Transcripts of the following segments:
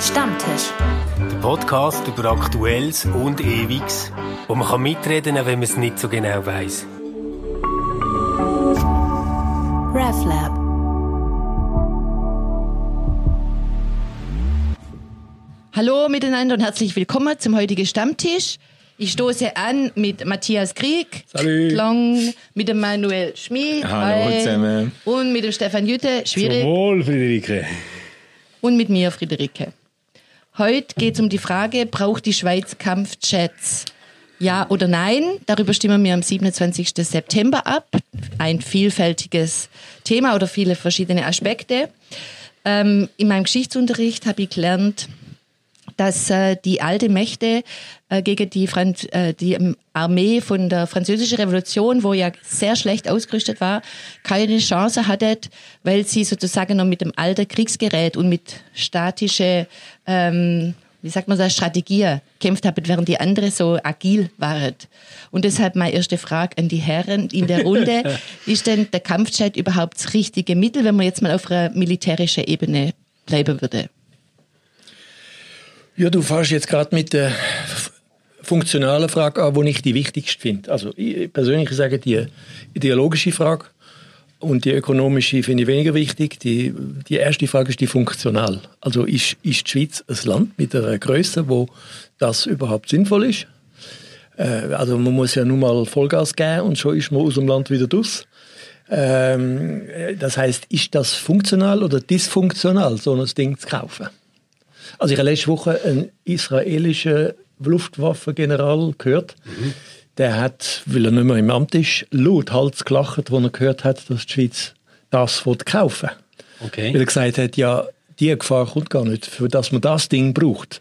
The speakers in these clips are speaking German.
Stammtisch. Der Podcast über Aktuelles und Ewiges, wo man kann mitreden kann, wenn man es nicht so genau weiß. RefLab. Hallo miteinander und herzlich willkommen zum heutigen Stammtisch. Ich stoße an mit Matthias Krieg, Salut. Long, mit dem Manuel Schmid Hallo hi, zusammen. und mit dem Stefan Jütte, schwierig, Wohl, Friederike. und mit mir, Friederike. Heute geht es um die Frage, braucht die Schweiz Kampfjets? Ja oder nein? Darüber stimmen wir am 27. September ab. Ein vielfältiges Thema oder viele verschiedene Aspekte. Ähm, in meinem Geschichtsunterricht habe ich gelernt, dass äh, die alte Mächte äh, gegen die, Franz äh, die ähm, Armee von der Französischen Revolution, wo ja sehr schlecht ausgerüstet war, keine Chance hatte, weil sie sozusagen noch mit dem alten Kriegsgerät und mit statische, ähm, wie sagt man das, Strategie kämpft haben, während die andere so agil waren. Und deshalb meine erste Frage an die Herren in der Runde. ist denn der Kampfjet überhaupt das richtige Mittel, wenn man jetzt mal auf einer militärischen Ebene bleiben würde? Ja, du fährst jetzt gerade mit der funktionalen Frage an, die ich die wichtigste finde. Also ich persönlich sage die ideologische Frage und die ökonomische finde ich weniger wichtig. Die, die erste Frage ist die funktional. Also ist, ist die Schweiz ein Land mit einer Größe, wo das überhaupt sinnvoll ist? Äh, also man muss ja nun mal Vollgas geben und schon ist man aus dem Land wieder draus. Ähm, äh, das heißt, ist das funktional oder dysfunktional, so ein Ding zu kaufen? Also ich habe letzte Woche einen israelischen Luftwaffengeneral gehört. Der hat, weil er nicht mehr im Amt ist, laut Hals gelacht, als er gehört hat, dass die Schweiz das kaufen Okay. Weil er gesagt hat, ja, die Gefahr kommt gar nicht, für dass man das Ding braucht.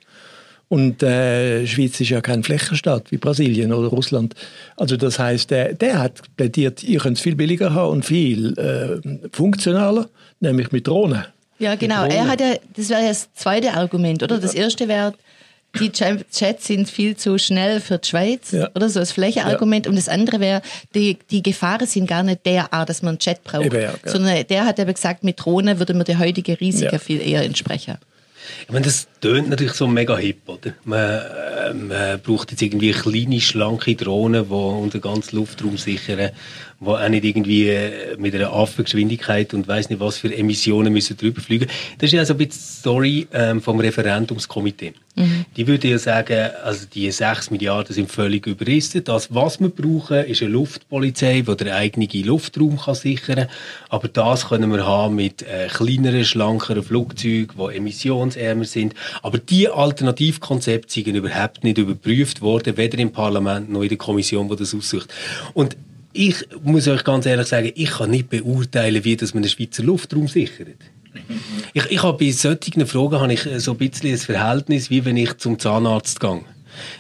Und äh, die Schweiz ist ja kein Flächenstaat wie Brasilien oder Russland. Also das heißt, der, der hat plädiert, ihr könnt es viel billiger haben und viel äh, funktionaler, nämlich mit Drohnen. Ja, genau. Er hat ja, das wäre ja das zweite Argument, oder? Das erste wäre, die Jets sind viel zu schnell für die Schweiz, Ja. oder so als Flächenargument. Und das andere wäre, die, die Gefahren sind gar nicht derart, dass man einen Jet braucht. Eben, ja, genau. Sondern der hat aber gesagt, mit Drohnen würde man der heutige Risiken Ja. viel eher entsprechen. Ich meine, das tönt natürlich so mega hip, oder? Man, äh, man braucht jetzt irgendwie kleine, schlanke Drohnen, die unseren ganzen Luftraum sichern, die auch nicht irgendwie äh, mit einer Affengeschwindigkeit und weiss nicht was für Emissionen müssen drüber fliegen. Das ist ja so ein bisschen die Story ähm, vom Referendumskomitee. Die würde ja sagen, also die 6 Milliarden sind völlig überrissen. Das, was wir brauchen, ist eine Luftpolizei, die den eigenen Luftraum kann sichern kann. Aber das können wir haben mit äh, kleineren, schlankeren Flugzeugen, die emissionsärmer sind. Aber die Alternativkonzepte sind überhaupt nicht überprüft worden, weder im Parlament noch in der Kommission, die das aussucht. Und ich muss euch ganz ehrlich sagen, ich kann nicht beurteilen, wie das man den Schweizer Luftraum sichert. Ich, ich habe bei solchen Fragen habe ich so ein bisschen ein Verhältnis, wie wenn ich zum Zahnarzt gehe.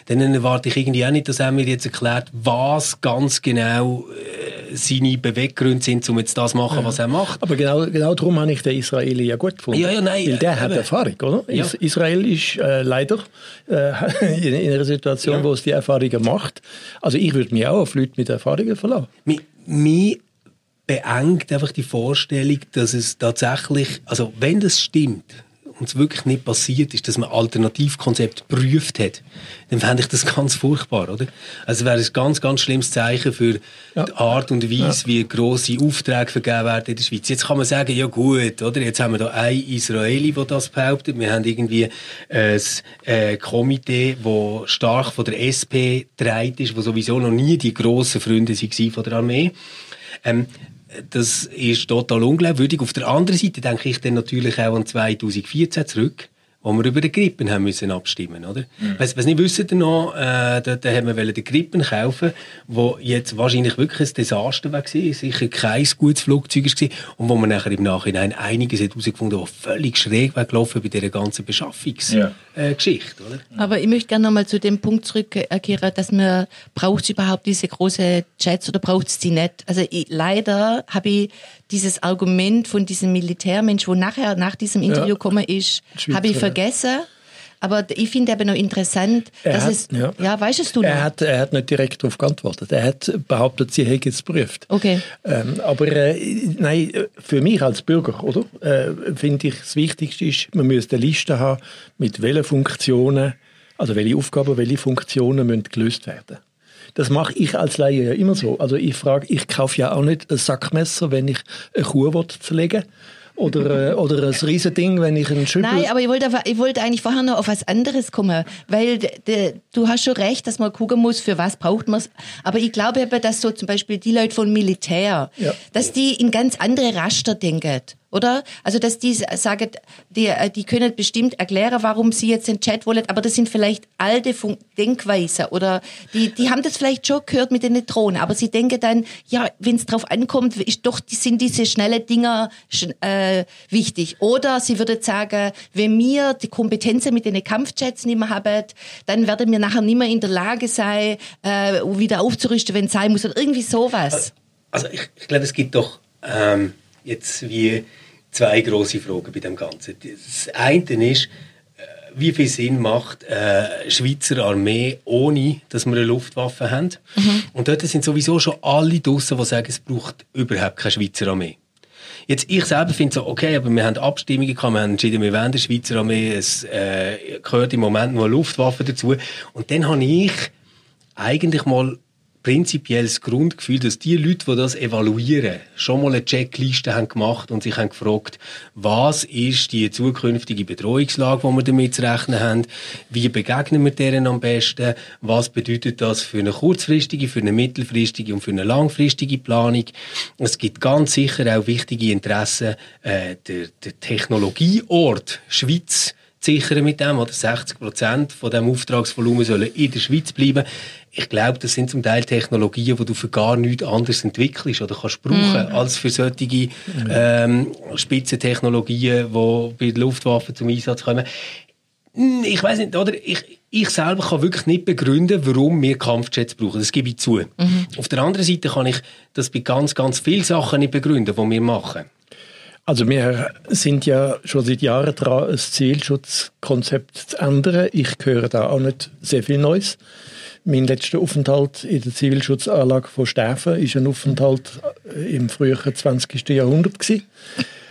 Dann erwarte ich irgendwie auch nicht, dass er mir jetzt erklärt, was ganz genau äh, seine Beweggründe sind, um jetzt das zu machen, was er macht. Aber genau, genau darum habe ich den Israeli ja gut gefunden. Ja, ja, nein, Weil der äh, hat eben. Erfahrung, oder? Ja. Is Israel ist äh, leider äh, in, in einer Situation, Ja. wo es die Erfahrungen macht. Also ich würde mich auch auf Leute mit Erfahrungen verlassen. Mich, mich beengt einfach die Vorstellung, dass es tatsächlich, also wenn das stimmt und es wirklich nicht passiert ist, dass man Alternativkonzept geprüft hat, dann fände ich das ganz furchtbar, oder? Also wäre es ein ganz, ganz schlimmes Zeichen für Ja. die Art und Weise, wie grosse Aufträge vergeben werden in der Schweiz. Jetzt kann man sagen, ja gut, oder? Jetzt haben wir da ein Israeli, der das behauptet. Wir haben irgendwie ein äh, Komitee, wo stark von der SP getragen ist, wo sowieso noch nie die grossen Freunde waren von der Armee. Ähm, das ist total unglaubwürdig. Auf der anderen Seite denke ich dann natürlich auch an 2014 zurück, wo wir über den Grippen haben müssen abstimmen, oder? Was, was nicht wissen noch, äh, da, da haben wir den Grippen kaufen, wo jetzt wahrscheinlich wirklich ein Desaster war, sicher kein gutes Flugzeug war und wo man nachher im Nachhinein einiges hat herausgefunden, was völlig schräg war gelaufen bei dieser ganzen Beschaffungs Ja. äh, oder? Aber ich möchte gerne nochmal zu dem Punkt zurückkehren, dass man, braucht überhaupt diese große Jets oder braucht es die nicht? Also ich, leider habe ich dieses Argument von diesem Militärmensch, wo nachher nach diesem Interview gekommen ist, habe ich ja. vergessen. Aber ich finde eben noch interessant, Er dass hat- es, ja. ja, weißt du noch? Er hat, er hat nicht direkt darauf geantwortet. Er hat behauptet, sie hätte es geprüft. Okay. Ähm, aber äh, nein, für mich als Bürger, oder, äh, finde ich, das Wichtigste ist, man müsste eine Liste haben, mit welchen Funktionen, also welche Aufgaben, welche Funktionen müssen gelöst werden. Das mache ich als Laie ja immer so. Also ich frage, ich kaufe ja auch nicht ein Sackmesser, wenn ich eine Kuh will zerlegen oder, äh, oder ein Riesending, wenn ich einen Schüppel... Nein, aber ich wollte, ich wollte eigentlich vorher noch auf was anderes kommen, weil de, de, du hast schon recht, dass man gucken muss, für was braucht man es. Aber ich glaube eben, dass so zum Beispiel die Leute von Militär, Ja. dass die in ganz andere Raster denken. Oder? Also, dass die sagen, die, äh, die können bestimmt erklären, warum sie jetzt den Chat wollen, aber das sind vielleicht alte Fun Denkweisen oder die, die haben das vielleicht schon gehört mit den Drohnen, aber sie denken dann, ja, wenn es drauf ankommt, ist doch, sind diese schnelle Dinger äh, wichtig. Oder sie würde sagen, wenn wir die Kompetenzen mit den Kampfjets nicht mehr haben, dann werden wir nachher nicht mehr in der Lage sein, äh, wieder aufzurüsten, wenn es sein muss oder irgendwie sowas. Also ich, ich glaube, es gibt doch ähm, jetzt wie zwei große Fragen bei dem Ganzen. Das eine ist, äh, wie viel Sinn macht äh, Schweizer Armee, ohne dass wir eine Luftwaffe haben? Und dort sind sowieso schon alle draussen, die sagen, es braucht überhaupt keine Schweizer Armee. Jetzt, ich selber finde so, okay, aber wir haben Abstimmungen gehabt, wir haben entschieden, wir wollen der Schweizer Armee, es äh, gehört im Moment nur eine Luftwaffe dazu. Und dann habe ich eigentlich mal prinzipiell das Grundgefühl, dass die Leute, die das evaluieren, schon mal eine Checkliste haben gemacht und sich haben gefragt, was ist die zukünftige Bedrohungslage, die wir damit zu rechnen haben, wie begegnen wir deren am besten, was bedeutet das für eine kurzfristige, für eine mittelfristige und für eine langfristige Planung. Es gibt ganz sicher auch wichtige Interessen, äh, der, der Technologieort Schweiz sichern mit dem, oder 60 Prozent von dem Auftragsvolumen sollen in der Schweiz bleiben. Ich glaube, das sind zum Teil Technologien, die du für gar nichts anderes entwickelst oder kannst brauchen, als für solche ähm, Spitzentechnologien, die bei der Luftwaffe zum Einsatz kommen. Hm, Ich weiß nicht, oder? Ich, ich selber kann wirklich nicht begründen, warum wir Kampfjets brauchen. Das gebe ich zu. Auf der anderen Seite kann ich das bei ganz, ganz vielen Sachen nicht begründen, die wir machen. Also wir sind ja schon seit Jahren dran, ein Zielschutzkonzept zu ändern. Ich höre da auch nicht sehr viel Neues. Mein letzter Aufenthalt in der Zivilschutzanlage von Stäfen ist ein Aufenthalt im frühen 20. Jahrhundert gewesen.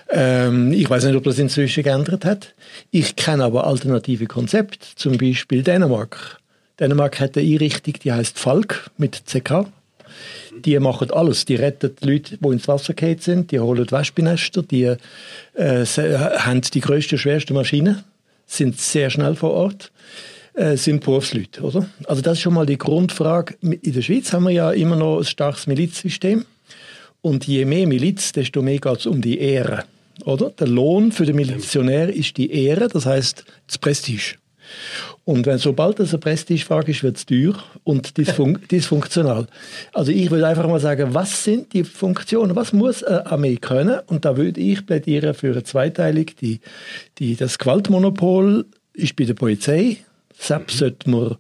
Ähm, ich weiß nicht, ob das inzwischen geändert hat. Ich kenne aber alternative Konzepte, zum Beispiel Dänemark. Dänemark hat eine Einrichtung, die heißt Falk mit CK. Die machen alles. Die retten die Leute, die ins Wasser gefallen sind. Die holen Wespennester. Die äh, se- haben die grössten, schwersten Maschinen. Sind sehr schnell vor Ort. Äh, sind Berufsleute, oder? Also das ist schon mal die Grundfrage. In der Schweiz haben wir ja immer noch ein starkes Milizsystem. Und je mehr Miliz, desto mehr geht es um die Ehre. Oder? Der Lohn für den Milizionär ist die Ehre, das heißt das Prestige. Und wenn sobald das eine Prestigefrage ist, wird es teuer und dysfun dysfunktional. Also ich würde einfach mal sagen, was sind die Funktionen? Was muss eine Armee können? Und da würde ich plädieren für eine Zweiteilung. Die, die, das Gewaltmonopol ist bei der Polizei. SAP sollte man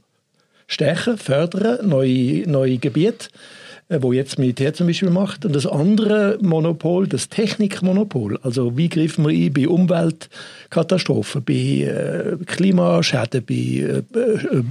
stärken, fördern, neue, neue Gebiete, wo jetzt Militär zum Beispiel macht. Und das andere Monopol, das Technikmonopol, also wie greifen wir ein bei Umweltkatastrophen, bei äh, Klimaschäden, bei äh, äh,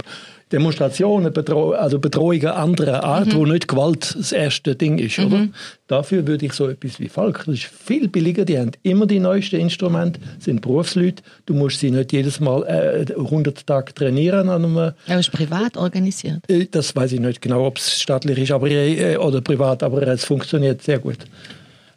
Demonstrationen, Bedro also Bedrohungen anderer Art, wo nicht Gewalt das erste Ding ist. Oder? Dafür würde ich so etwas wie Falk, das ist viel billiger, die haben immer die neuesten Instrumente, sind Berufsleute, du musst sie nicht jedes Mal äh, 100 Tage trainieren an einem Aber ist privat organisiert. äh, Das weiß ich nicht genau, ob es staatlich ist aber, äh, oder privat, aber es funktioniert sehr gut.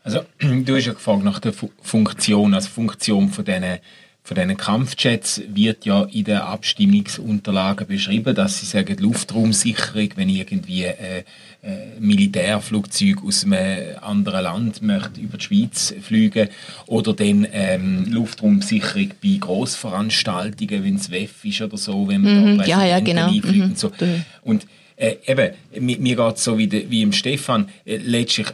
Also, du hast ja gefragt nach der Fu Funktion. Also, Funktion von diesen, von diesen Kampfjets wird ja in den Abstimmungsunterlagen beschrieben, dass sie sagen, Luftraumsicherung, wenn irgendwie äh, äh, Militärflugzeug aus einem anderen Land möchte über die Schweiz fliegen oder dann ähm, Luftraumsicherung bei Grossveranstaltungen, wenn es WEF ist oder so, wenn man Mhm, da ja, ja, genau. einfliegt Mhm. und so. Und äh, eben, mir, mir geht es so wie, de, wie im Stefan. Äh, letztlich,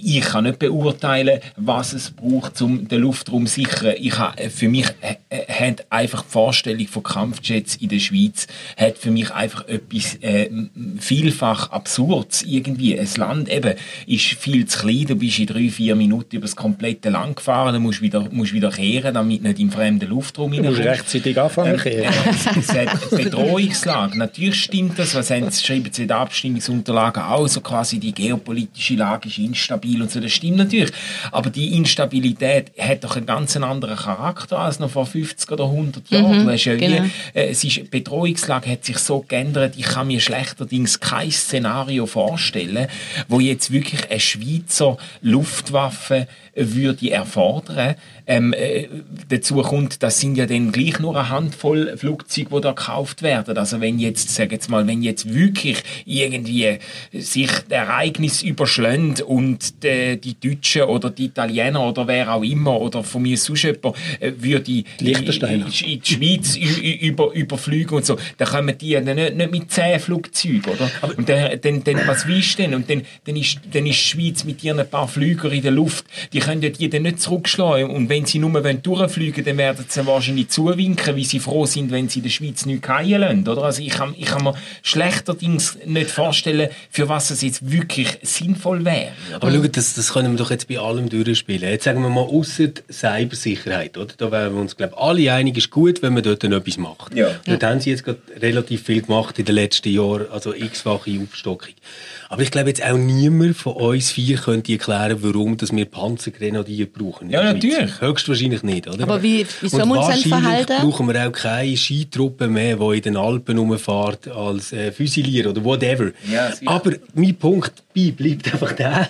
ich kann nicht beurteilen, was es braucht, um den Luftraum zu sichern. Ich äh, für mich äh, äh, hat einfach die Vorstellung von Kampfjets in der Schweiz hat für mich einfach etwas äh, vielfach Absurds irgendwie. Ein Land eben ist viel zu klein, du bist in drei, vier Minuten über das komplette Land gefahren, dann musst du wieder, musst wieder kehren, damit nicht im fremden Luftraum Du musst rechtzeitig anfangen ähm, kehren. äh, es hat Bedrohungslage. Natürlich stimmt das, was haben schreiben sie in den Abstimmungsunterlagen auch, so quasi die geopolitische Lage ist instabil und so, das stimmt natürlich. Aber die Instabilität hat doch einen ganz anderen Charakter als noch vor 50 oder 100 Jahren. du hast ja genau. wie, äh, es ist, die Bedrohungslage hat sich so geändert, ich kann mir schlechterdings kein Szenario vorstellen, wo jetzt wirklich eine Schweizer Luftwaffe würde erfordern. Ähm, äh, dazu kommt, das sind ja dann gleich nur eine Handvoll Flugzeuge, die da gekauft werden. Also wenn jetzt, sag jetzt mal, wenn jetzt wirklich irgendwie sich Ereignis überschlägt und die, die Deutschen oder die Italiener oder wer auch immer oder von mir sonst jemand äh, würde in, in, in die Schweiz über, überfliegen und so, dann kommen die ja nicht, nicht mit zehn Flugzeugen, oder? und dann, dann, dann was willst du denn? Und dann, dann, ist, dann ist die Schweiz mit ihren paar Flügern in der Luft, die können ja die dann nicht zurückschlagen. Und wenn sie nur wollen durchfliegen dann werden sie wahrscheinlich zuwinken, weil sie froh sind, wenn sie in der Schweiz nicht fallen lassen, oder? Also ich kann, ich kann mir schlechterdings nicht vorstellen, für was es jetzt wirklich sinnvoll wäre. Aber schau, das, das können wir doch jetzt bei allem durchspielen. Jetzt sagen wir mal, außer Cybersicherheit, oder? Da wären wir uns, glaube ich, alle einig, ist gut, wenn man dort dann etwas macht. Ja. Dort haben sie jetzt gerade relativ viel gemacht in den letzten Jahren, also x-fache Aufstockung. Aber ich glaube jetzt auch niemand von uns vier könnte erklären, warum dass wir Panzergrenadier brauchen. Ja, natürlich. Höchstwahrscheinlich nicht, oder? Aber wie- wie soll man uns denn wahrscheinlich verhalten? brauchen wir auch keine Skitruppe mehr, die in den Alpen rumfährt als äh, Füsilier oder whatever. Ja. Aber mein Punkt bei bleibt einfach der,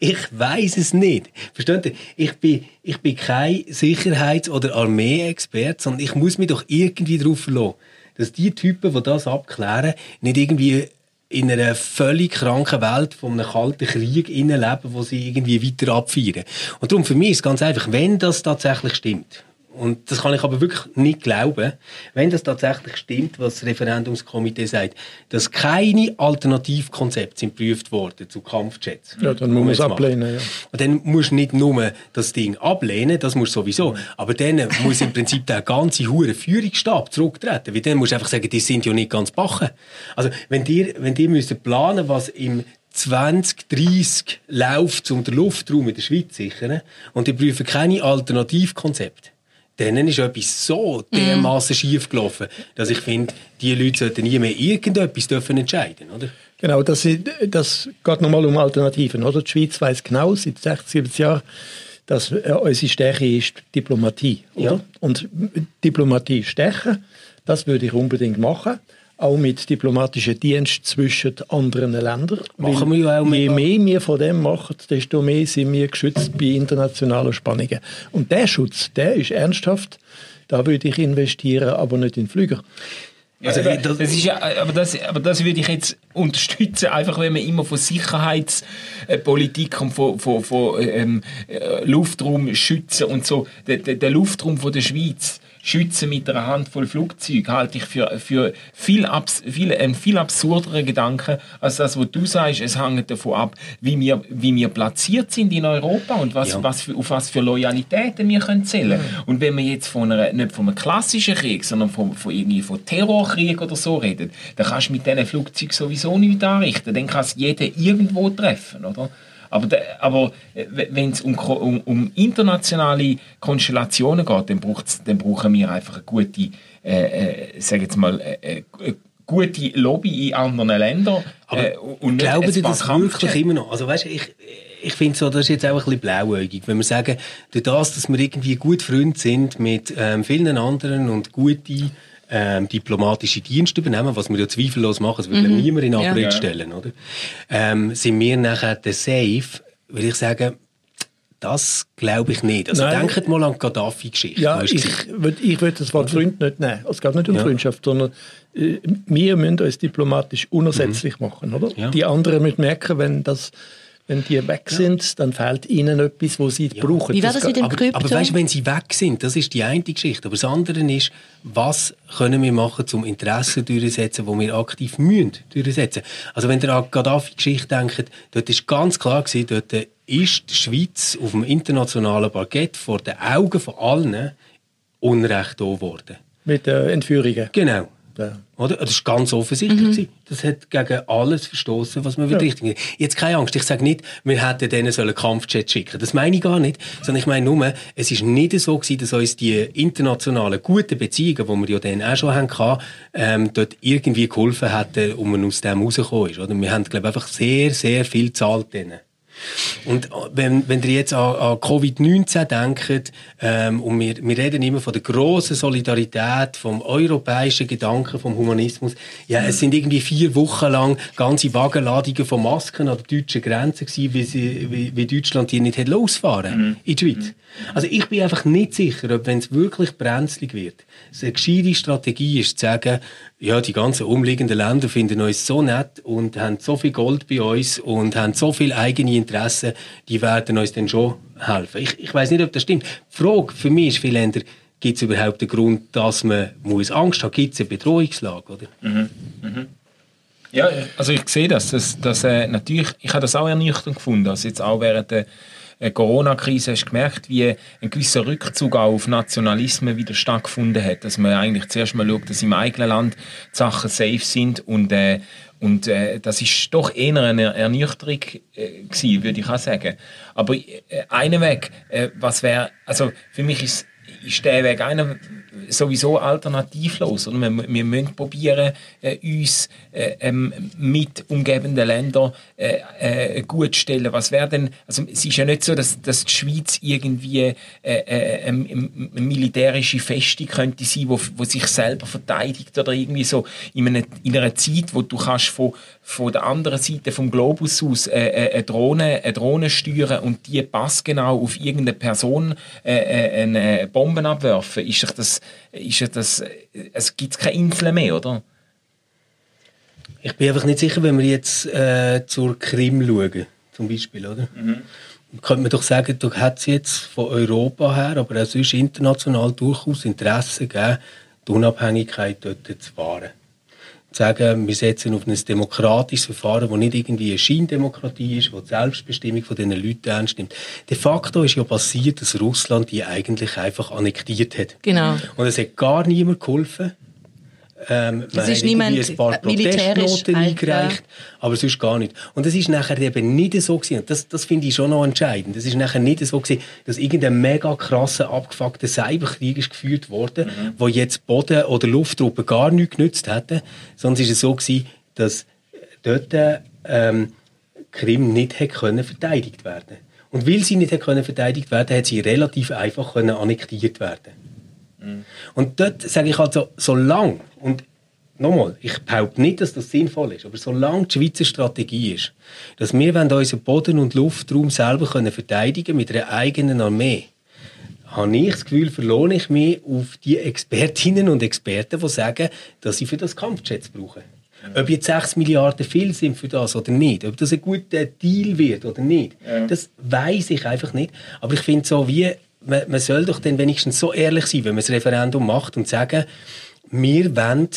ich weiß es nicht. Versteht ihr? Ich bin, ich bin kein Sicherheits- oder Armee-Experte, sondern ich muss mich doch irgendwie darauf verlassen, dass die Typen, die das abklären, nicht irgendwie in einer völlig kranken Welt von einem kalten Krieg leben, wo sie irgendwie weiter abfeiern. Und darum für mich ist es ganz einfach, wenn das tatsächlich stimmt, und das kann ich aber wirklich nicht glauben, wenn das tatsächlich stimmt, was das Referendumskomitee sagt, dass keine Alternativkonzepte sind geprüft worden zu Kampfjets. Ja, dann die muss man es ablehnen, ja. Und dann musst du nicht nur das Ding ablehnen, das musst du sowieso. Aber dann muss im Prinzip der ganze hure Führungsstab zurücktreten. Weil dann musst du einfach sagen, die sind ja nicht ganz bachen. Also, wenn dir, wenn dir müsst planen, was im 2030 läuft, um den Luftraum in der Schweiz zu sichern, und die prüfen keine Alternativkonzepte, dann ist etwas so dermaßen schief gelaufen, dass ich finde, die Leute sollten nie mehr irgendetwas dürfen entscheiden, oder? Genau, das, das geht nochmal um Alternativen. Oder? Die Schweiz weiß genau seit 60, 70 Jahren, dass äh, unsere Stärke ist Diplomatie. Oder? Ja. Und Diplomatie stärken, das würde ich unbedingt machen. Auch mit diplomatischen Dienst zwischen anderen Ländern. Machen wir ja auch Je mehr wir von dem machen, desto mehr sind wir geschützt bei internationalen Spannungen. Und der Schutz, der ist ernsthaft. Da würde ich investieren, aber nicht in Flüger. Also, Also, aber, das- das ist ja, aber, das, aber das würde ich jetzt unterstützen, einfach wenn man immer von Sicherheitspolitik und von, von, von ähm, äh, Luftraum schützen und so, der, der, der Luftraum von der Schweiz schützen mit einer Handvoll Flugzeuge halte ich für, für viel, abs, viel, einen viel absurderen Gedanken als das, was du sagst. Es hängt davon ab, wie wir, wie wir platziert sind in Europa und was, Ja. was für, auf was für Loyalitäten wir können zählen. Und wenn wir jetzt von einer, nicht von einem klassischen Krieg, sondern von, von irgendwie von Terrorkrieg oder so reden, dann kannst du mit diesen Flugzeugen sowieso nichts anrichten. Dann kann es jeder irgendwo treffen, oder? Aber, de, aber wenn es um, um, um internationale Konstellationen geht, dann, braucht's, dann brauchen wir einfach eine gute, äh, äh, sag jetzt mal, äh, äh, gute Lobby in anderen Ländern. Aber äh, und glauben Sie das wirklich immer noch? Also weißt, ich, ich finde so, das ist jetzt auch ein bisschen blauäugig, wenn wir sagen, durch das, dass wir irgendwie gut Freunde sind mit ähm, vielen anderen und gute ähm, diplomatische Dienste übernehmen, was wir ja zweifellos machen, das würde niemand in Abrede Ja. stellen, oder? Ähm, sind wir nachher der Safe, würde ich sagen, das glaube ich nicht. Also Nein. denkt mal an die Gaddafi-Geschichte. Ja, ich würde ich würd das Wort Freund nicht nehmen. Es geht nicht um Ja. Freundschaft, sondern äh, wir müssen uns diplomatisch unersetzlich machen. Oder? Mhm. Ja. Die anderen müssen merken, wenn, das, wenn die weg sind, dann fehlt ihnen etwas, was sie brauchen. Wie war das geht- mit dem aber, Krypto? aber weißt du, wenn sie weg sind, das ist die eine Geschichte. Aber das andere ist, was können wir machen, zum Interessen durchzusetzen, wo wir aktiv müssen durchsetzen. Also wenn ihr an die Gaddafi-Geschichte denkt, dort ist ganz klar gewesen, dort ist die Schweiz auf dem internationalen Parkett vor den Augen von allen Unrecht da worden. Mit den Entführungen. Genau. Ja. Oder? Das war ganz offensichtlich. gewesen. Das hat gegen alles verstoßen, was man ja. richtig Jetzt keine Angst, ich sage nicht, wir hätten denen sollen Kampfjet schicken. Das meine ich gar nicht. Sondern ich meine nur, es ist nicht so gewesen, dass uns die internationalen guten Beziehungen, die wir ja dann auch schon hatten, ähm, dort irgendwie geholfen hätten, um man aus dem rauszukommen. Ist, oder? Wir haben, glaube ich, einfach sehr, sehr viel gezahlt denen. Und wenn, wenn ihr jetzt an, an Covid-19 denkt, ähm, und wir, wir reden immer von der grossen Solidarität, vom europäischen Gedanken, vom Humanismus, ja, es sind irgendwie vier Wochen lang ganze Wagenladungen von Masken an der deutschen Grenze gewesen, wie, sie, wie, wie Deutschland die nicht losfahren mhm. in die Schweiz. Also ich bin einfach nicht sicher, ob wenn es wirklich brenzlig wird, es eine gescheite Strategie ist, zu sagen, ja, die ganzen umliegenden Länder finden uns so nett und haben so viel Gold bei uns und haben so viel eigene Interessen, die werden uns dann schon helfen. Ich, ich weiß nicht, ob das stimmt. Die Frage für mich ist viel Länder, gibt es überhaupt einen Grund, dass man muss Angst haben? Gibt es eine Bedrohungslage? Oder? Mhm. Mhm. Ja, also ich sehe das. das, das äh, natürlich, ich habe das auch ernüchternd gefunden. Also jetzt auch während der äh, Corona-Krise hast du gemerkt, wie ein gewisser Rückzug auch auf Nationalismen wieder stattgefunden hat. Dass man eigentlich zuerst mal schaut, dass im eigenen Land die Sachen safe sind und äh, und äh, das ist doch eher eine Ernüchterung äh, gewesen, würde ich auch sagen. Aber äh, einen Weg, äh, was wäre, also für mich ist, ist der Weg einer sowieso alternativlos. Oder? Wir, wir müssen probieren, äh, uns äh, ähm, mit umgebenden Ländern äh, äh, gut zu stellen. Was wäre denn, also es ist ja nicht so, dass, dass die Schweiz irgendwie äh, äh, eine militärische Feste könnte sein, wo, wo sich selber verteidigt oder irgendwie so in, einer, in einer Zeit, wo du kannst von, von der anderen Seite vom Globus aus äh, äh, eine, Drohne, eine Drohne steuern und die passgenau auf irgendeine Person äh, äh, eine Bomben abwerfen, ist das ist das, es gibt keine Insel mehr, oder? Ich bin einfach nicht sicher, wenn wir jetzt äh, zur Krim schauen, zum Beispiel, oder? Mhm. Könnte man doch sagen, da hat es jetzt von Europa her, aber auch sonst international durchaus Interesse gegeben, die Unabhängigkeit dort zu wahren. Sagen, wir setzen auf ein demokratisches Verfahren, das nicht irgendwie eine Scheindemokratie ist, das die Selbstbestimmung von diesen Leuten ernst nimmt. De facto ist ja passiert, dass Russland die eigentlich einfach annektiert hat. Genau. Und es hat gar niemand geholfen. Ähm, es ist niemand ein paar Protestnoten eingereicht, aber sonst gar nicht. Und das ist nachher eben nicht so gewesen. Das, das finde ich schon noch entscheidend. Das ist nachher nicht so gewesen, dass irgendein mega krasser, abgefuckter Cyberkrieg ist geführt wurde, mhm. wo jetzt Boden- oder Lufttruppen gar nichts genützt hätten, sondern es so gewesen, dass dort ähm, Krim nicht hätte können verteidigt werden. Und weil sie nicht hätte können verteidigt werden, hat sie relativ einfach können annektiert werden. Und dort sage ich also, solange, und nochmal, ich behaupte nicht, dass das sinnvoll ist, aber solange die Schweizer Strategie ist, dass wir unseren Boden- und Luftraum selber können verteidigen mit einer eigenen Armee, habe ich das Gefühl, verlohne ich mich auf die Expertinnen und Experten, die sagen, dass sie für das Kampfjets brauchen. Ob jetzt 6 Milliarden viel sind für das oder nicht, ob das ein guter Deal wird oder nicht, ja. das weiß ich einfach nicht. Aber ich finde so wie man, man soll doch dann wenigstens so ehrlich sein, wenn man das Referendum macht und sagen, wir wollen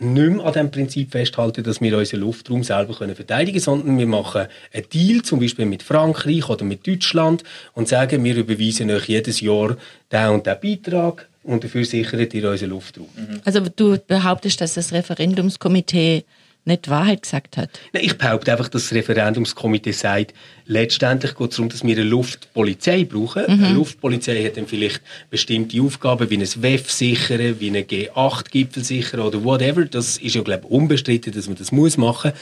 nicht mehr an dem Prinzip festhalten, dass wir unseren Luftraum selber verteidigen können, sondern wir machen einen Deal, zum Beispiel mit Frankreich oder mit Deutschland und sagen, wir überweisen euch jedes Jahr den und den Beitrag und dafür sichert ihr unseren Luftraum. Also du behauptest, dass das Referendumskomitee nicht die Wahrheit gesagt hat? Nein, ich behaupte einfach, dass das Referendumskomitee sagt, letztendlich geht es darum, dass wir eine Luftpolizei brauchen. Mhm. Eine Luftpolizei hat dann vielleicht bestimmte Aufgaben, wie ein WEF sichern, wie einen G8-Gipfel sichern oder whatever. Das ist ja, glaube ich, unbestritten, dass man das muss machen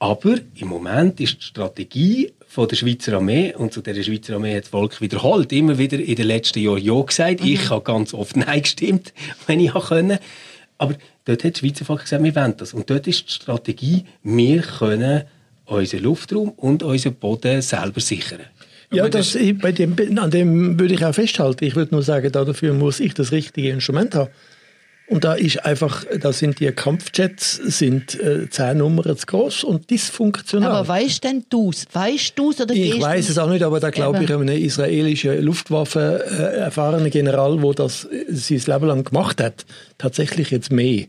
aber im Moment ist die Strategie von der Schweizer Armee, und zu der Schweizer Armee hat das Volk wiederholt, immer wieder in den letzten Jahren Ja gesagt. Mhm. Ich habe ganz oft Nein gestimmt, wenn ich können. Aber dort hat die Schweizer Volk gesagt, wir wollen das. Und dort ist die Strategie, wir können unseren Luftraum und unseren Boden selber sichern. Ja, das, bei dem, an dem würde ich auch festhalten. Ich würde nur sagen, dafür muss ich das richtige Instrument haben. Und da ist einfach, da sind die Kampfjets sind äh, zehn Nummern zu groß und dysfunktional. Aber weißt denn du's? Weißt du's oder Ich weiß es auch nicht, aber da glaube ich an einen israelischen Luftwaffe äh, erfahrenen General, der das äh, sein Leben lang gemacht hat, tatsächlich jetzt mehr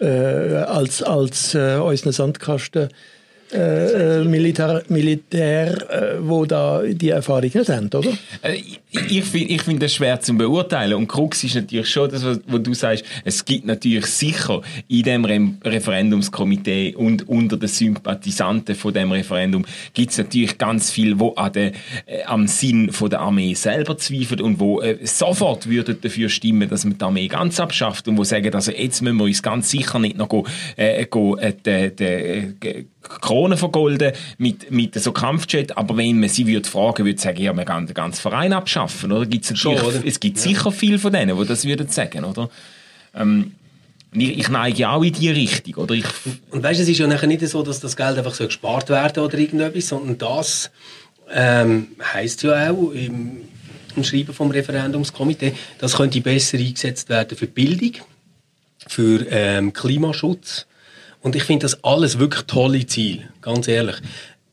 äh, als als äh, unseren Sandkasten äh, Militär, Militär äh, wo da die Erfahrung nicht haben, oder? Äh, ich finde ich find das schwer zu beurteilen. Und Krux ist natürlich schon das, was, du sagst. Es gibt natürlich sicher in dem Re Referendumskomitee und unter den Sympathisanten von dem Referendum gibt es natürlich ganz viel, wo an der, äh, am Sinn von der Armee selber zweifelt und wo äh, sofort würden dafür stimmen, dass man die Armee ganz abschafft und wo sagen, also jetzt müssen wir uns ganz sicher nicht noch go, äh, go, äh, de, de, äh, Krone vergolden mit, mit so Kampfjet, aber wenn man sie würde fragen, würde sagen, ja, wir können den ganzen Verein abschaffen, oder? Gibt's Schon, oder? Es gibt sicher viele von denen, die das würden sagen, oder? Ähm, ich, ich neige auch in die Richtung, oder? Ich, Und weißt, es ist ja nachher nicht so, dass das Geld einfach so gespart werden oder irgendetwas, sondern das ähm, heißt ja auch im, im Schreiben vom Referendumskomitee, das könnte besser eingesetzt werden für Bildung, für ähm, Klimaschutz. Und ich finde das alles wirklich tolle Ziele, ganz ehrlich.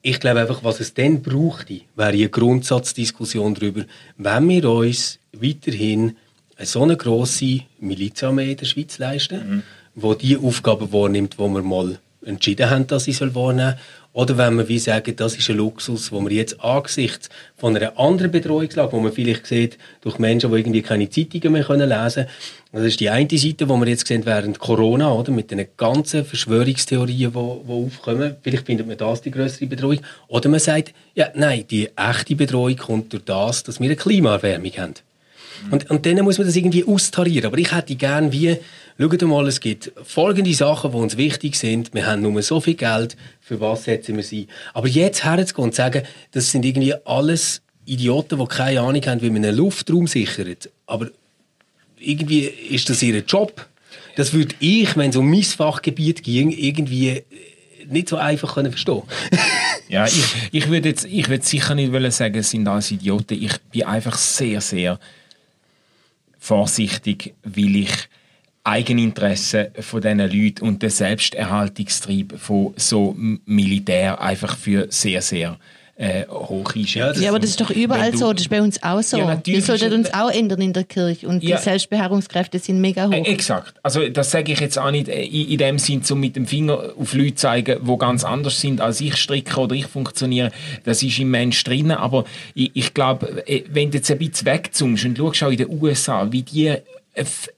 Ich glaube einfach, was es dann bräuchte, wäre eine Grundsatzdiskussion darüber, wenn wir uns weiterhin eine so eine grosse Milizarmee in der Schweiz leisten, wo die Aufgaben wahrnimmt, wo wir mal entschieden haben, dass sie soll wahrnehmen oder wenn wir wie sagen, das ist ein Luxus, wo wir jetzt angesichts von einer anderen Bedrohungslage, wo man vielleicht sieht, durch Menschen, die irgendwie keine Zeitungen mehr lesen können, das ist die eine Seite, wo wir jetzt sehen während Corona, oder, mit den ganzen Verschwörungstheorien, die, die aufkommen, vielleicht findet man das die größere Bedrohung, oder man sagt, ja, nein, die echte Bedrohung kommt durch das, dass wir eine Klimaerwärmung haben. Und, und dann muss man das irgendwie austarieren. Aber ich hätte gern wie, schaut mal, es gibt folgende Sachen, die uns wichtig sind. Wir haben nur so viel Geld, für was setzen wir sie? Aber jetzt herzugehen und sagen, das sind irgendwie alles Idioten, die keine Ahnung haben, wie man einen Luftraum sichert. Aber irgendwie ist das ihr Job. Das würde ich, wenn es um mein Fachgebiet ging, irgendwie äh, nicht so einfach können verstehen ja, ich, ich würde jetzt, ich würde sicher nicht sagen, es sind alles Idioten. Ich bin einfach sehr, sehr vorsichtig, weil ich Eigeninteresse von diesen Leuten und den Selbsterhaltungstrieb von so Militär einfach für sehr, sehr äh, hoch einschätze. Ja, aber das ist doch überall du- so. Das ist bei uns auch so. Ja, Wir natürlich sollten ist- uns auch ändern in der Kirche. Und Ja. die Selbstbeharrungskräfte sind mega hoch. Äh, exakt. Also das sage ich jetzt auch nicht äh, in, in dem Sinn, um mit dem Finger auf Leute zu zeigen, die ganz anders sind, als ich stricke oder ich funktioniere. Das ist im Mensch drin. Aber ich, ich glaube, äh, wenn du jetzt ein bisschen wegzoomst und schaust auch in den USA, wie die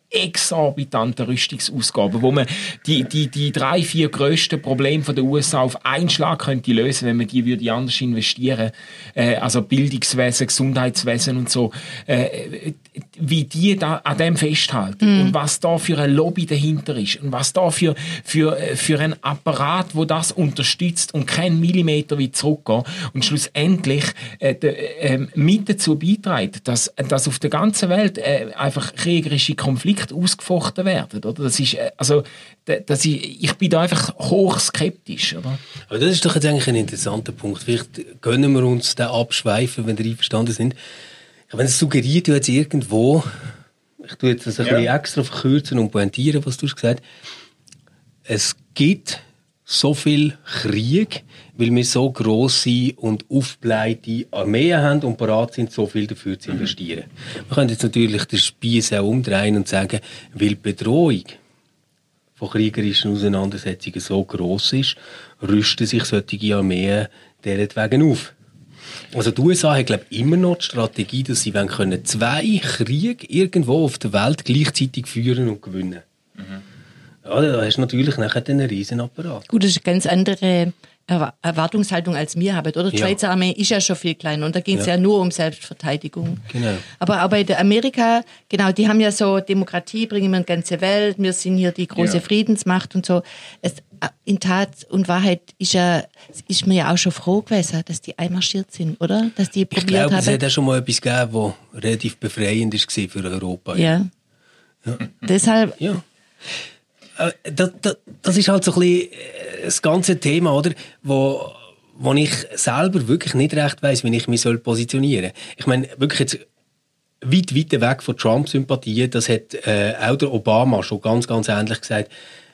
exorbitante Rüstungsausgaben, wo man die, die, die drei, vier grössten Probleme der USA auf einen Schlag könnte lösen, wenn man die würde anders investieren, äh, also Bildungswesen, Gesundheitswesen und so, äh, wie die da an dem festhalten und was da für ein Lobby dahinter ist und was da für, für, äh, für ein Apparat, wo das unterstützt und kein Millimeter wie zurückgehen und schlussendlich äh, de, äh, mit dazu beiträgt, dass, dass auf der ganzen Welt äh, einfach kriegerische Konflikte ausgefochten werden. Oder? Das ist, äh, also, da- das ist, ich bin da einfach hoch skeptisch. Oder? Aber das ist doch jetzt eigentlich ein interessanter Punkt. Vielleicht gönnen wir uns den abschweifen, wenn wir einverstanden sind. Wenn es suggeriert ja jetzt irgendwo, ich tue jetzt das ein Ja. bisschen extra verkürzen und pointieren, was du hast gesagt es gibt so viel Krieg, weil wir so grosse und aufbleite Armeen haben und bereit sind, so viel dafür zu investieren. Man könnte jetzt natürlich den Spieß auch umdrehen und sagen, weil die Bedrohung von kriegerischen Auseinandersetzungen so groß ist, rüsten sich solche Armeen deretwegen auf. Also die USA haben, glaube ich, immer noch die Strategie, dass sie wollen können zwei Kriege irgendwo auf der Welt gleichzeitig führen und gewinnen. Ja, da hast du natürlich nachher einen riesen Apparat. Gut, das ist eine ganz andere Erwartungshaltung als wir haben, oder? Die Ja. Schweizer Armee ist ja schon viel kleiner und da ging es ja. Ja. nur um Selbstverteidigung. Genau. Aber bei der Amerika, genau, die haben ja so Demokratie, bringen wir in die ganze Welt, wir sind hier die große Ja. Friedensmacht und so. Es, in Tat und Wahrheit ist ja, ist mir ja auch schon froh gewesen, dass die einmarschiert sind, oder? Dass die Ich probiert glaube, es haben. hat auch schon mal etwas gegeben, was relativ befreiend war für Europa. Ja. Deshalb, Ja. Äh, Das, das, das ist halt so ein bisschen äh, das ganze Thema, oder? Wo, wo ich selber wirklich nicht recht weiss, wie ich mich positionieren soll. Ich meine, wirklich jetzt weit, weit weg von Trump-Sympathien, das hat äh, auch der Obama schon ganz, ganz ähnlich gesagt.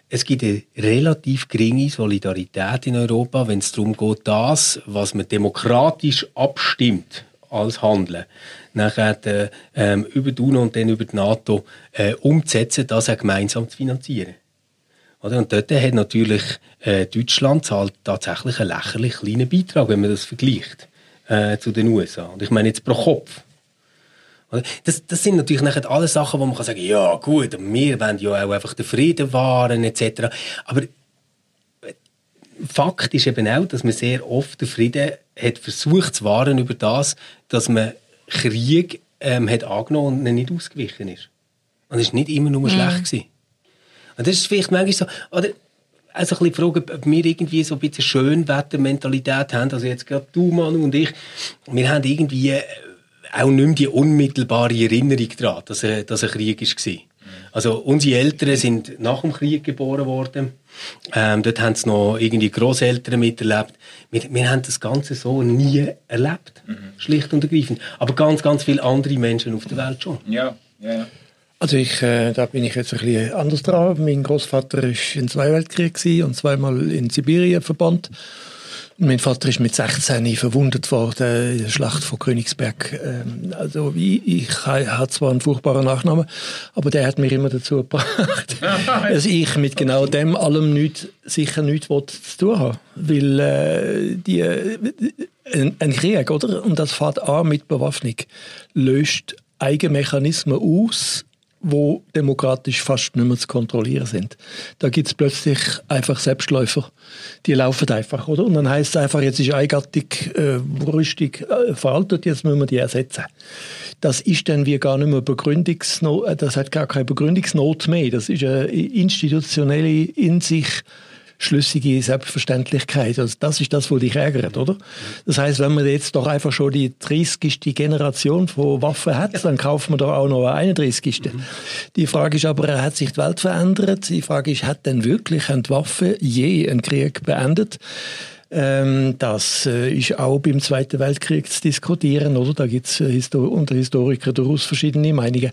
Es gibt eine relativ geringe Solidarität in Europa, wenn es darum geht, das, was man demokratisch abstimmt als Handeln, nachher äh, ähm, über die UNO und dann über die NATO äh, umzusetzen, das auch gemeinsam zu finanzieren. Oder? Und dort hat natürlich äh, Deutschland zahlt tatsächlich einen lächerlich kleinen Beitrag, wenn man das vergleicht äh, zu den USA. Und ich meine jetzt pro Kopf. Das, das sind natürlich nachher alle Sachen, wo man kann sagen, ja gut, wir wollen ja auch einfach den Frieden wahren etc. Aber Fakt ist eben auch, dass man sehr oft den Frieden hat versucht zu wahren über das, dass man Krieg ähm, hat angenommen und nicht ausgewichen ist. Und es war nicht immer nur schlecht. Gewesen. Und das ist vielleicht manchmal so, oder, also ein bisschen die Frage, ob wir irgendwie so ein bisschen Schönwettermentalität haben. Also jetzt gerade du, Manu und ich, wir haben irgendwie äh, auch nicht mehr die unmittelbare Erinnerung daran, dass, äh, dass ein Krieg war. Also unsere Eltern sind nach dem Krieg geboren worden. Ähm, dort haben sie noch irgendwie Großeltern miterlebt. Wir, wir haben das Ganze so nie erlebt, mhm. schlicht und ergreifend. Aber ganz, ganz viele andere Menschen auf der Welt schon. Ja, ja. Also ich, äh, da bin ich jetzt ein bisschen anders dran. Mein Großvater war in zwei Weltkriegen und zweimal in Sibirien verbannt. Mein Vater ist mit 16 verwundet worden in der Schlacht von Königsberg. Ähm, also ich, ich habe zwar einen furchtbaren Nachnamen, aber der hat mich immer dazu gebracht, dass ich mit genau dem allem nicht, sicher nichts zu tun habe. Weil äh, die, äh, ein, ein Krieg, oder? Und das fährt an mit Bewaffnung, löst Eigenmechanismen aus, wo demokratisch fast nicht mehr zu kontrollieren sind. Da gibt es plötzlich einfach Selbstläufer, die laufen einfach, oder? Und dann heißt es einfach, jetzt ist eigenartig äh, rüstig äh, veraltet, jetzt müssen wir die ersetzen. Das ist dann wie gar nicht mehr Begründungsnot, äh, das hat gar keine Begründungsnot mehr. Das ist eine institutionelle in sich schlüssige Selbstverständlichkeit. Also das ist das, was dich ärgert, oder? Das heißt, wenn man jetzt doch einfach schon die 30. Generation von Waffen hat, dann kauft man doch auch noch eine 31. Mhm. Die Frage ist aber, hat sich die Welt verändert? Die Frage ist, hat denn wirklich die Waffe je einen Krieg beendet? Ähm, das äh, ist auch beim Zweiten Weltkrieg zu diskutieren, oder? Da gibt es äh, unter Historikern durchaus verschiedene Meinungen.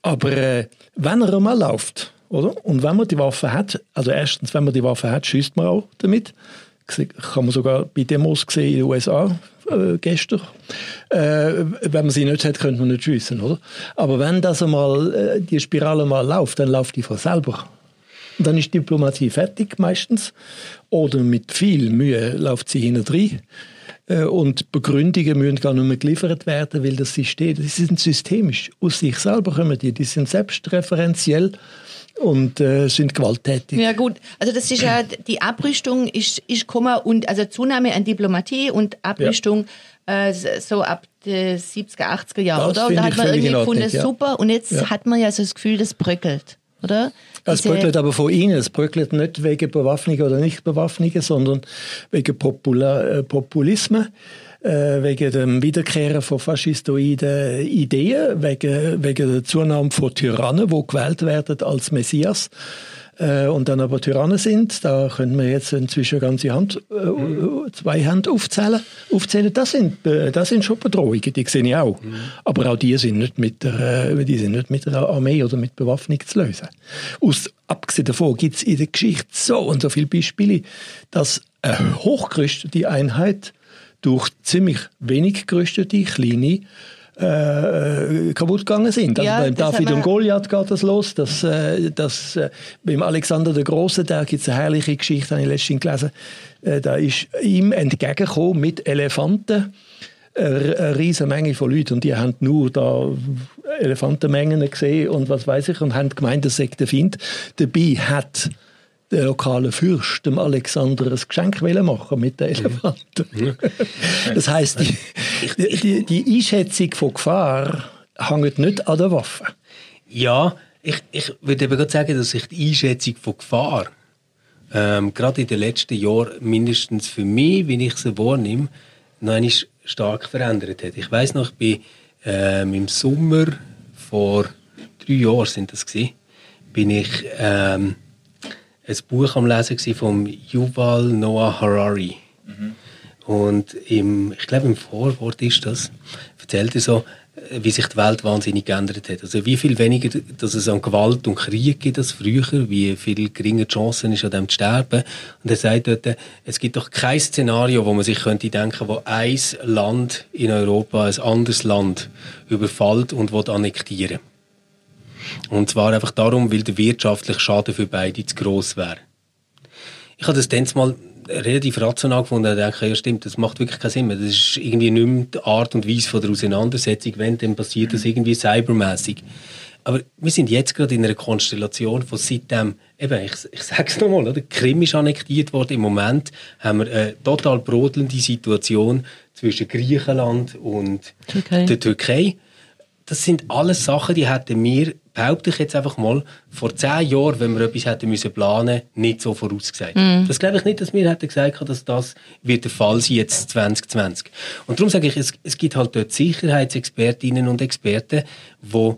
Aber äh, wenn er einmal läuft, oder? Und wenn man die Waffe hat, also erstens, wenn man die Waffe hat, schießt man auch damit. Kann man sogar bei Demos sehen in den USA äh, gestern. Äh, wenn man sie nicht hat, könnte man nicht schiessen, oder? Aber wenn das einmal, äh, die Spirale mal läuft, dann läuft die von selber. Und dann ist Diplomatie fertig meistens. Oder mit viel Mühe läuft sie hinten rein. Äh, und Begründungen müssen gar nicht mehr geliefert werden, weil das System, die sind systemisch. Aus sich selber kommen die, die sind selbstreferenziell und äh, sind gewalttätig. Ja gut, also das ist ja, die Abrüstung ist, ist gekommen und also Zunahme an Diplomatie und Abrüstung ja. äh, so ab den 70er, 80er Jahren, oder? Und da hat man irgendwie gefunden, ja. super und jetzt ja. hat man ja so das Gefühl, das bröckelt, oder? Es bröckelt aber von Ihnen. Es bröckelt nicht wegen Bewaffnung oder Nichtbewaffnung, sondern wegen Popula äh, Populismus äh, wegen dem Wiederkehren von faschistoiden Ideen, wegen, wegen der Zunahme von Tyrannen, die gewählt werden als Messias äh, und dann aber Tyrannen sind. Da können wir jetzt inzwischen ganze Hand, äh, zwei Hände aufzählen. aufzählen. Das, sind, das sind schon Bedrohungen, die sehe ich auch. Mhm. Aber auch die sind, nicht mit der, die sind nicht mit der Armee oder mit Bewaffnung zu lösen. Aus, abgesehen davon gibt es in der Geschichte so und so viele Beispiele, dass eine hochgerüstete Einheit durch ziemlich wenig gerüstete, kleine äh, kaputt gegangen sind. Also ja, beim David und Goliath geht das los. Das, äh, das, äh, beim Alexander der Große, da gibt es eine herrliche Geschichte, habe ich letztens gelesen. Äh, da ist ihm entgegengekommen mit Elefanten eine riesige Menge von Leuten und die haben nur da Elefantenmengen gesehen und was weiß ich und haben gemeint, das sei der Find. Dabei hat der lokale Fürst dem Alexander ein Geschenk machen mit den Elefanten. Das heißt, die, die, die, Einschätzung von Gefahr hängt nicht an der Waffe. Ja, ich, ich würde eben gerade sagen, dass sich die Einschätzung von Gefahr ähm, gerade in den letzten Jahren mindestens für mich, wie ich sie wahrnehme, noch einmal stark verändert hat. Ich weiß noch, ich bin ähm, im Sommer vor drei Jahren sind das gewesen, bin ich ähm, ein Buch am Lesen von Yuval Noah Harari. Mhm. Und im, ich glaube, im Vorwort ist das, erzählt er so, wie sich die Welt wahnsinnig geändert hat. Also wie viel weniger, dass es an Gewalt und Krieg gibt als früher, wie viel geringer Chancen ist, an dem zu sterben. Und er sagt dort, es gibt doch kein Szenario, wo man sich könnte denken, wo ein Land in Europa ein anderes Land überfällt und will annektieren Und zwar einfach darum, weil der wirtschaftliche Schaden für beide zu gross wäre. Ich habe das dann mal relativ rational gefunden und denke, ja stimmt, das macht wirklich keinen Sinn mehr. Das ist irgendwie nicht mehr die Art und Weise von der Auseinandersetzung, wenn dann passiert das irgendwie cybermäßig. Aber wir sind jetzt gerade in einer Konstellation von seitdem, eben, ich, ich sage es nochmal, oder? Krim ist annektiert worden. Im Moment haben wir eine total brodelnde Situation zwischen Griechenland und Türkei. der Türkei. Das sind alles Sachen, die hätten wir, behaupte ich jetzt einfach mal, vor zehn Jahren, wenn wir etwas hätten müssen planen, nicht so vorausgesagt. Das glaube ich nicht, dass wir hätten gesagt, dass das wird der Fall sein jetzt 2020. Und darum sage ich, es, es gibt halt dort Sicherheitsexpertinnen und Experten, die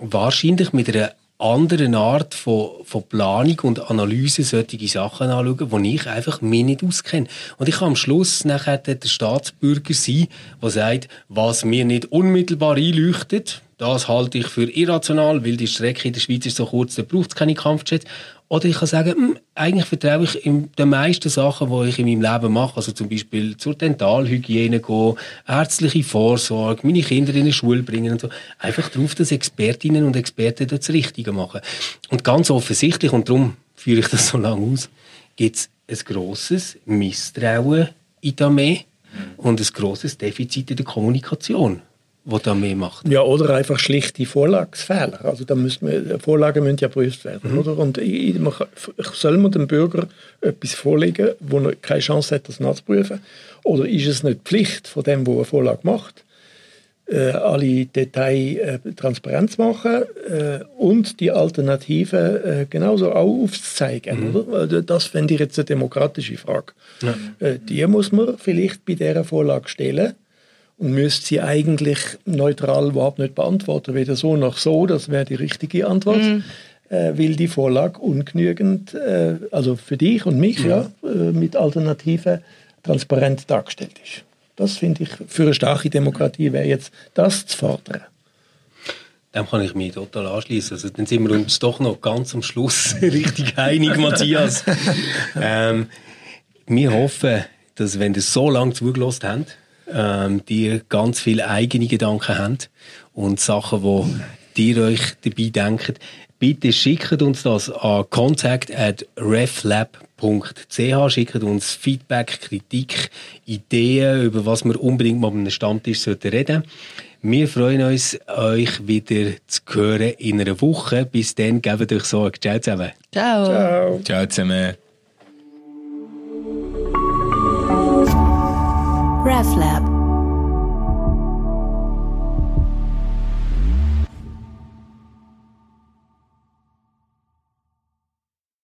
wahrscheinlich mit einer anderen Art von, von Planung und Analyse solche Sachen anschauen, die ich einfach mir nicht auskenne. Und ich kann am Schluss nachher der Staatsbürger sein, der sagt, was mir nicht unmittelbar einleuchtet, das halte ich für irrational, weil die Strecke in der Schweiz ist so kurz, da braucht es keine Kampfjets. Oder ich kann sagen, hm, eigentlich vertraue ich in den meisten Sachen, die ich in meinem Leben mache, also zum Beispiel zur Dentalhygiene gehen, ärztliche Vorsorge, meine Kinder in die Schule bringen und so, einfach darauf, dass Expertinnen und Experten das Richtige machen. Und ganz offensichtlich, und darum führe ich das so lange aus, gibt es ein grosses Misstrauen in der Armee und ein grosses Defizit in der Kommunikation, was die Armee macht. Ja, oder einfach schlichte Vorlagsfehler. Also da müssen wir, Vorlagen müssen ja geprüft werden, oder? Und ich, man, soll man dem Bürger etwas vorlegen, wo er keine Chance hat, das nachzuprüfen? Oder ist es nicht Pflicht von dem, der eine Vorlage macht, äh, alle Details äh, transparent zu machen äh, und die Alternativen äh, genauso auch aufzuzeigen, oder? Also Das fände ich jetzt eine demokratische Frage. Äh, die muss man vielleicht bei dieser Vorlage stellen und müsste sie eigentlich neutral überhaupt nicht beantworten. Weder so noch so, das wäre die richtige Antwort, äh, weil die Vorlage ungenügend, äh, also für dich und mich, ja, äh, mit Alternativen transparent dargestellt ist. Das finde ich, für eine starke Demokratie wäre jetzt das zu fordern. Dem kann ich mich total anschließen. Also, dann sind wir uns doch noch ganz am Schluss richtig einig, Matthias. ähm, wir hoffen, dass, wenn ihr so lange zugelassen habt, ähm, die ganz viele eigene Gedanken habt und Sachen, wo ihr euch dabei denkt, bitte schickt uns das an contact at reflab.ch, schickt uns Feedback, Kritik, Ideen, über was wir unbedingt mal an einem Stammtisch sollten reden wir freuen uns, euch wieder zu hören in einer Woche. Bis dann, gebt euch Sorge. Ciao zusammen. Ciao. Ciao. Ciao zusammen. RefLab.